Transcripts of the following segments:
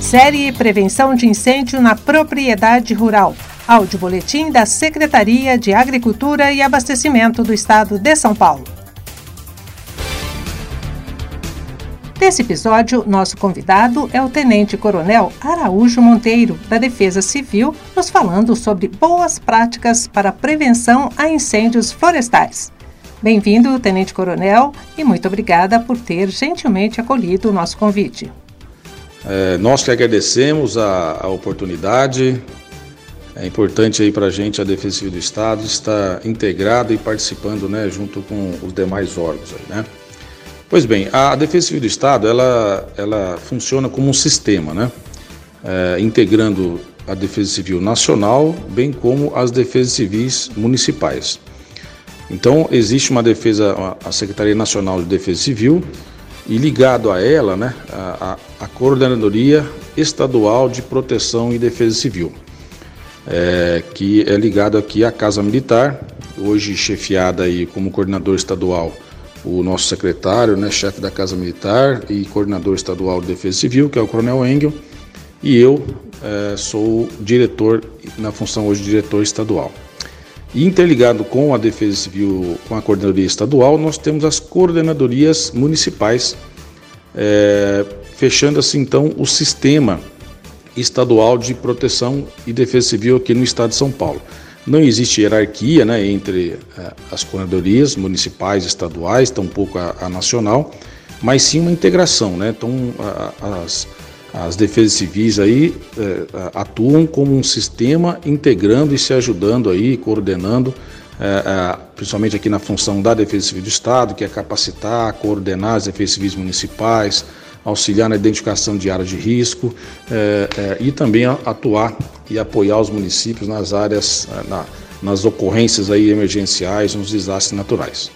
Série Prevenção de Incêndio na Propriedade Rural. Áudio Boletim da Secretaria de Agricultura e Abastecimento do Estado de São Paulo. Nesse episódio, nosso convidado é o Tenente Coronel Araújo Monteiro, da Defesa Civil, nos falando sobre boas práticas para prevenção a incêndios florestais. Bem-vindo, Tenente Coronel, e muito obrigada por ter gentilmente acolhido o nosso convite. É, nós que agradecemos a, a oportunidade. É importante aí para a gente, a Defesa Civil do Estado, estar integrado e participando né, junto com os demais órgãos. Aí, né? Pois bem, a Defesa Civil do Estado ela, ela funciona como um sistema, né? É, integrando a Defesa Civil Nacional, bem como as defesas civis municipais. Então, existe uma defesa, a Secretaria Nacional de Defesa Civil, e ligado a ela, né, a, a, Coordenadoria Estadual de Proteção e Defesa Civil, é, que é ligado aqui à Casa Militar, hoje chefiada aí como coordenador estadual o nosso secretário, né, chefe da Casa Militar e coordenador estadual de Defesa Civil, que é o Coronel Engel, e eu é, sou diretor, na função hoje diretor estadual. E interligado com a Defesa Civil, com a Coordenadoria Estadual, nós temos as coordenadorias municipais, é, fechando assim então o sistema estadual de proteção e defesa civil aqui no estado de São Paulo. Não existe hierarquia né, entre é, as coordenadorias municipais, estaduais, tampouco a, a nacional, mas sim uma integração. Né? Então, a, as, as defesas civis aí é, atuam como um sistema integrando e se ajudando aí, coordenando, é, é, principalmente aqui na função da Defesa Civil do Estado, que é capacitar, coordenar as defesas civis municipais, auxiliar na identificação de áreas de risco é, é, e também atuar e apoiar os municípios nas áreas, na, nas ocorrências aí emergenciais, nos desastres naturais.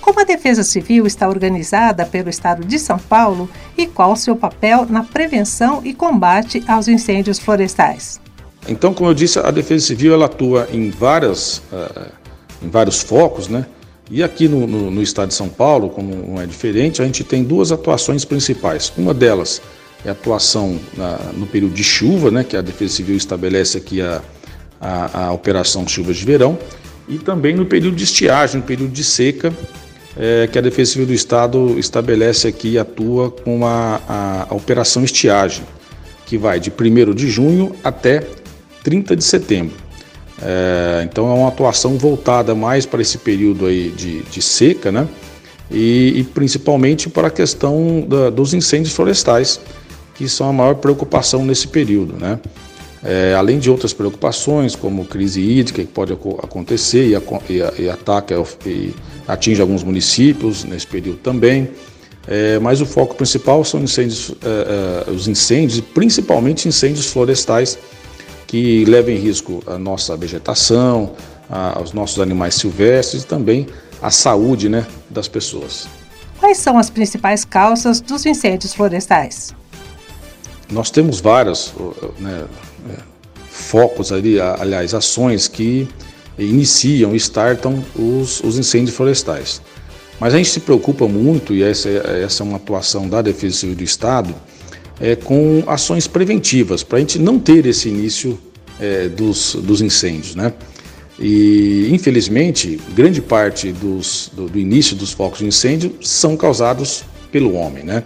Como a Defesa Civil está organizada pelo Estado de São Paulo e qual o seu papel na prevenção e combate aos incêndios florestais? Então, como eu disse, a Defesa Civil ela atua em, várias, uh, em vários focos, né? E aqui no, no, no, estado de São Paulo, como não é diferente, a gente tem duas atuações principais. Uma delas é a atuação na, no período de chuva, né, que a Defesa Civil estabelece aqui a, a, a operação chuvas de verão, e também no período de estiagem, no período de seca, é, que a Defesa Civil do Estado estabelece aqui e atua com a, a, a, operação estiagem, que vai de 1 de junho até 30 de setembro. É, então é uma atuação voltada mais para esse período aí de, de seca, né? E, e, principalmente para a questão da, dos incêndios florestais, que são a maior preocupação nesse período, né? É, além de outras preocupações, como crise hídrica que pode acontecer e, e, e ataca e atinge alguns municípios nesse período também. É, mas o foco principal são incêndios, é, é, os incêndios, principalmente incêndios florestais, que levam em risco a nossa vegetação, a, os nossos animais silvestres e também a saúde né, das pessoas. Quais são as principais causas dos incêndios florestais? Nós temos vários né, é, focos ali, aliás, ações que iniciam, startam os, os incêndios florestais. Mas a gente se preocupa muito, e essa, essa é uma atuação da Defesa Civil do Estado, é, com ações preventivas, para a gente não ter esse início é, dos, dos incêndios. Né? E, infelizmente, grande parte dos, do, do, início dos focos de incêndio são causados pelo homem. Né?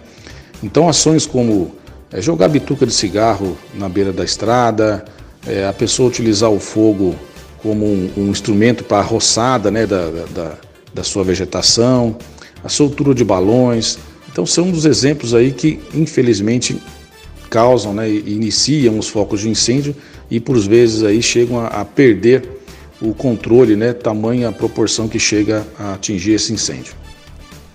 Então, ações como é, jogar bituca de cigarro na beira da estrada, é, a pessoa utilizar o fogo como um, um instrumento para a roçada né, da, da, da, sua vegetação, a soltura de balões. Então são dos exemplos aí que infelizmente causam, né, iniciam os focos de incêndio e por vezes aí chegam a, a perder o controle, né, tamanha proporção que chega a atingir esse incêndio.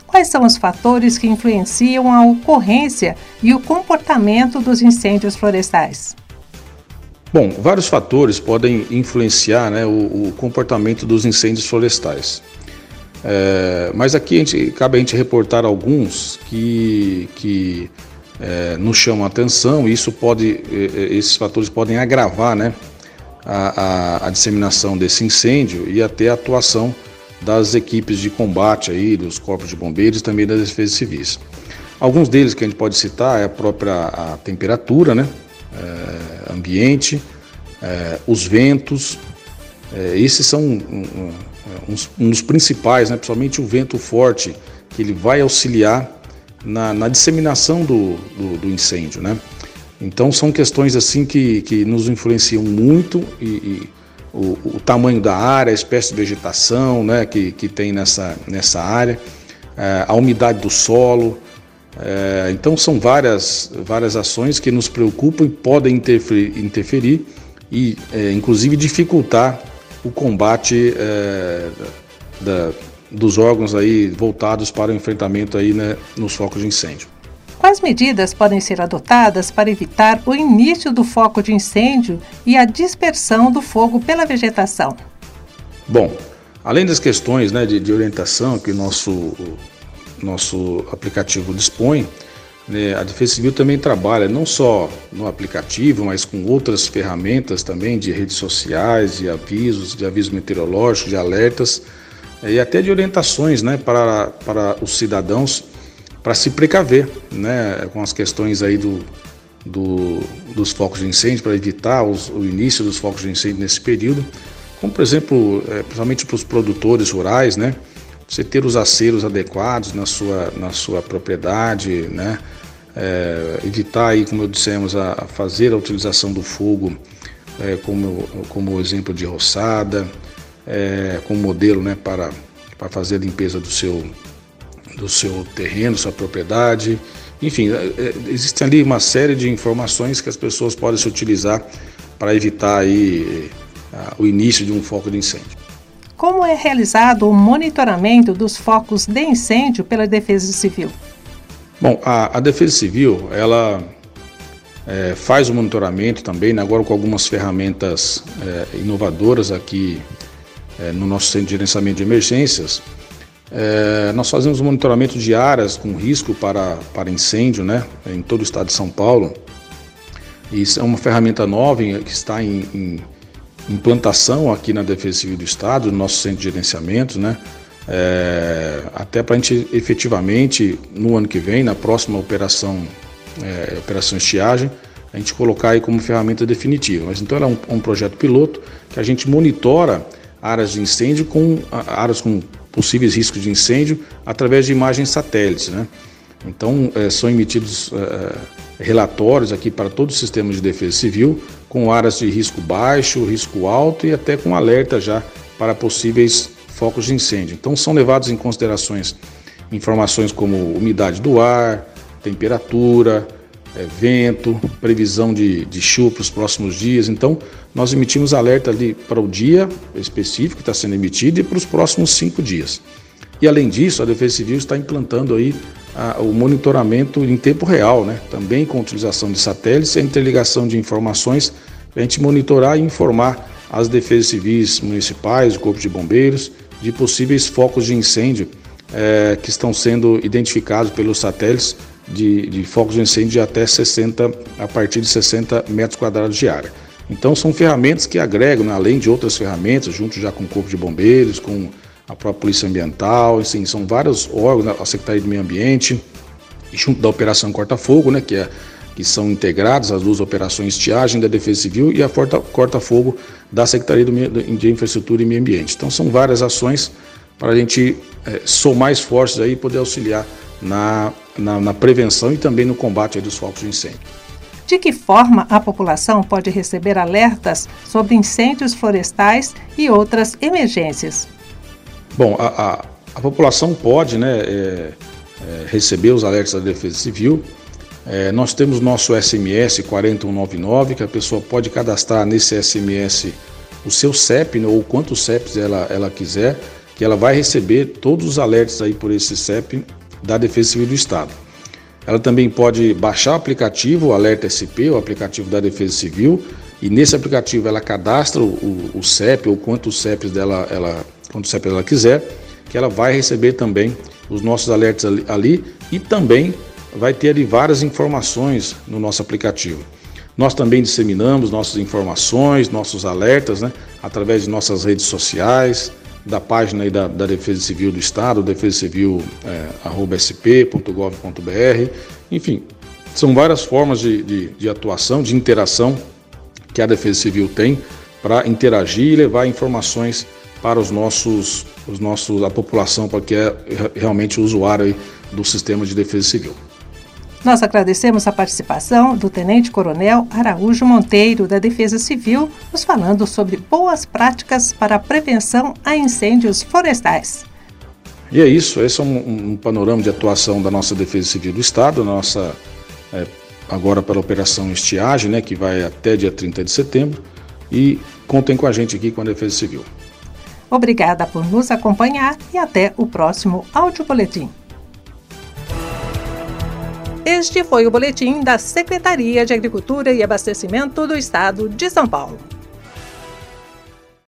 Quais são os fatores que influenciam a ocorrência e o comportamento dos incêndios florestais? Bom, vários fatores podem influenciar né, o, o, comportamento dos incêndios florestais. É, mas aqui a gente, cabe a gente reportar alguns que, que é, nos chamam a atenção e isso pode, esses fatores podem agravar né, a, a, a, disseminação desse incêndio e até a atuação das equipes de combate aí, dos corpos de bombeiros e também das defesas civis. Alguns deles que a gente pode citar é a própria a temperatura, né? É, ambiente, é, os ventos. É, esses são um, um, um, dos principais, né? principalmente o vento forte, que ele vai auxiliar na, na disseminação do, do, do, incêndio. Né? Então são questões assim que, que nos influenciam muito e, e o, o, tamanho da área, a espécie de vegetação né, que, que tem nessa, nessa área, é, a umidade do solo. É, então são várias, várias ações que nos preocupam e podem interferir, interferir e é, inclusive dificultar o combate é, da, dos órgãos aí voltados para o enfrentamento aí, né, nos focos de incêndio. Quais medidas podem ser adotadas para evitar o início do foco de incêndio e a dispersão do fogo pela vegetação? Bom, além das questões né, de, de orientação que o nosso, nosso aplicativo dispõe, né, a Defesa Civil também trabalha não só no aplicativo, mas com outras ferramentas também de redes sociais, de avisos, de avisos meteorológicos, de alertas e até de orientações né, para, para os cidadãos para se precaver né, com as questões aí do, do, dos focos de incêndio, para evitar os, o início dos focos de incêndio nesse período, como por exemplo, é, principalmente para os produtores rurais, né, você ter os aceros adequados na sua, na sua propriedade, né, é, evitar aí, como eu dissemos, a, fazer a utilização do fogo é, como, como exemplo de roçada, é, como modelo né, para, para fazer a limpeza do seu, do seu terreno, sua propriedade. Enfim, é, é, existe ali uma série de informações que as pessoas podem se utilizar para evitar aí o início de um foco de incêndio. Como é realizado o monitoramento dos focos de incêndio pela Defesa Civil? Bom, a, a Defesa Civil, ela é, faz o monitoramento também, né, agora com algumas ferramentas é, inovadoras aqui é, no nosso centro de gerenciamento de emergências. É, nós fazemos monitoramento de áreas com risco para, para incêndio né, em todo o estado de São Paulo. Isso é uma ferramenta nova que está em, em implantação aqui na Defesa Civil do Estado, no nosso centro de gerenciamento, né? É, até para a gente efetivamente, no ano que vem, na próxima operação, é, operação estiagem, a gente colocar aí como ferramenta definitiva. Mas então ela é um, um projeto piloto que a gente monitora áreas de incêndio com áreas com possíveis riscos de incêndio através de imagens satélites. Né? Então, é, são emitidos é, relatórios aqui para todo o sistema de defesa civil, com áreas de risco baixo, risco alto e até com alerta já para possíveis focos de incêndio. Então, são levados em considerações informações como umidade do ar, temperatura, é, vento, previsão de, de chuva para os próximos dias. Então, nós emitimos alerta ali para o dia específico que está sendo emitido e para os próximos cinco dias. E além disso, a Defesa Civil está implantando aí a, o monitoramento em tempo real, né? também com utilização de satélites e interligação de informações a gente monitorar e informar as defesas civis municipais, o Corpo de Bombeiros, de possíveis focos de incêndio é, que estão sendo identificados pelos satélites de, de focos de incêndio de até 60, a partir de 60 metros quadrados de área. Então são ferramentas que agregam, né, além de outras ferramentas, junto já com o Corpo de Bombeiros, com a própria Polícia Ambiental, assim, são vários órgãos, né, a Secretaria do Meio Ambiente, junto da Operação Corta-Fogo, né, que, é, que são integradas as duas operações estiagem da Defesa Civil e a Corta-Fogo da Secretaria do, de Infraestrutura e Meio Ambiente. Então são várias ações para a gente é, somar esforços aí e poder auxiliar na, na, na prevenção e também no combate dos focos de incêndio. De que forma a população pode receber alertas sobre incêndios florestais e outras emergências? Bom, a, a, a população pode né, é, é, receber os alertas da Defesa Civil. É, nós temos nosso SMS 4199, que a pessoa pode cadastrar nesse SMS o seu CEP, né, ou quantos CEPs ela, ela quiser, que ela vai receber todos os alertas aí por esse CEP da Defesa Civil do Estado. Ela também pode baixar o aplicativo, o Alerta SP, o aplicativo da Defesa Civil, e nesse aplicativo ela cadastra o, o CEP ou quantos CEPs dela, ela, quantos CEPs ela quiser, que ela vai receber também os nossos alertas ali, ali e também vai ter ali várias informações no nosso aplicativo. Nós também disseminamos nossas informações, nossos alertas, né, através de nossas redes sociais, da página aí da, da Defesa Civil do Estado, defesacivil.sp.gov.br, é, enfim, são várias formas de, de, de atuação, de interação que a Defesa Civil tem para interagir e levar informações para os nossos, os nossos a população, para que é realmente o usuário do sistema de defesa civil. Nós agradecemos a participação do Tenente Coronel Araújo Monteiro, da Defesa Civil, nos falando sobre boas práticas para a prevenção a incêndios florestais. E é isso, esse é um, um panorama de atuação da nossa Defesa Civil do Estado, nossa é, agora para a Operação Estiagem, né, que vai até dia 30 de setembro, e contem com a gente aqui com a Defesa Civil. Obrigada por nos acompanhar e até o próximo áudio boletim. Este foi o boletim da Secretaria de Agricultura e Abastecimento do Estado de São Paulo.